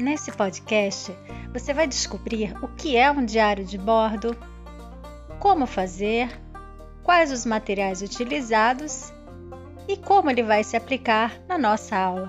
Nesse podcast, você vai descobrir o que é um diário de bordo, como fazer, quais os materiais utilizados e como ele vai se aplicar na nossa aula.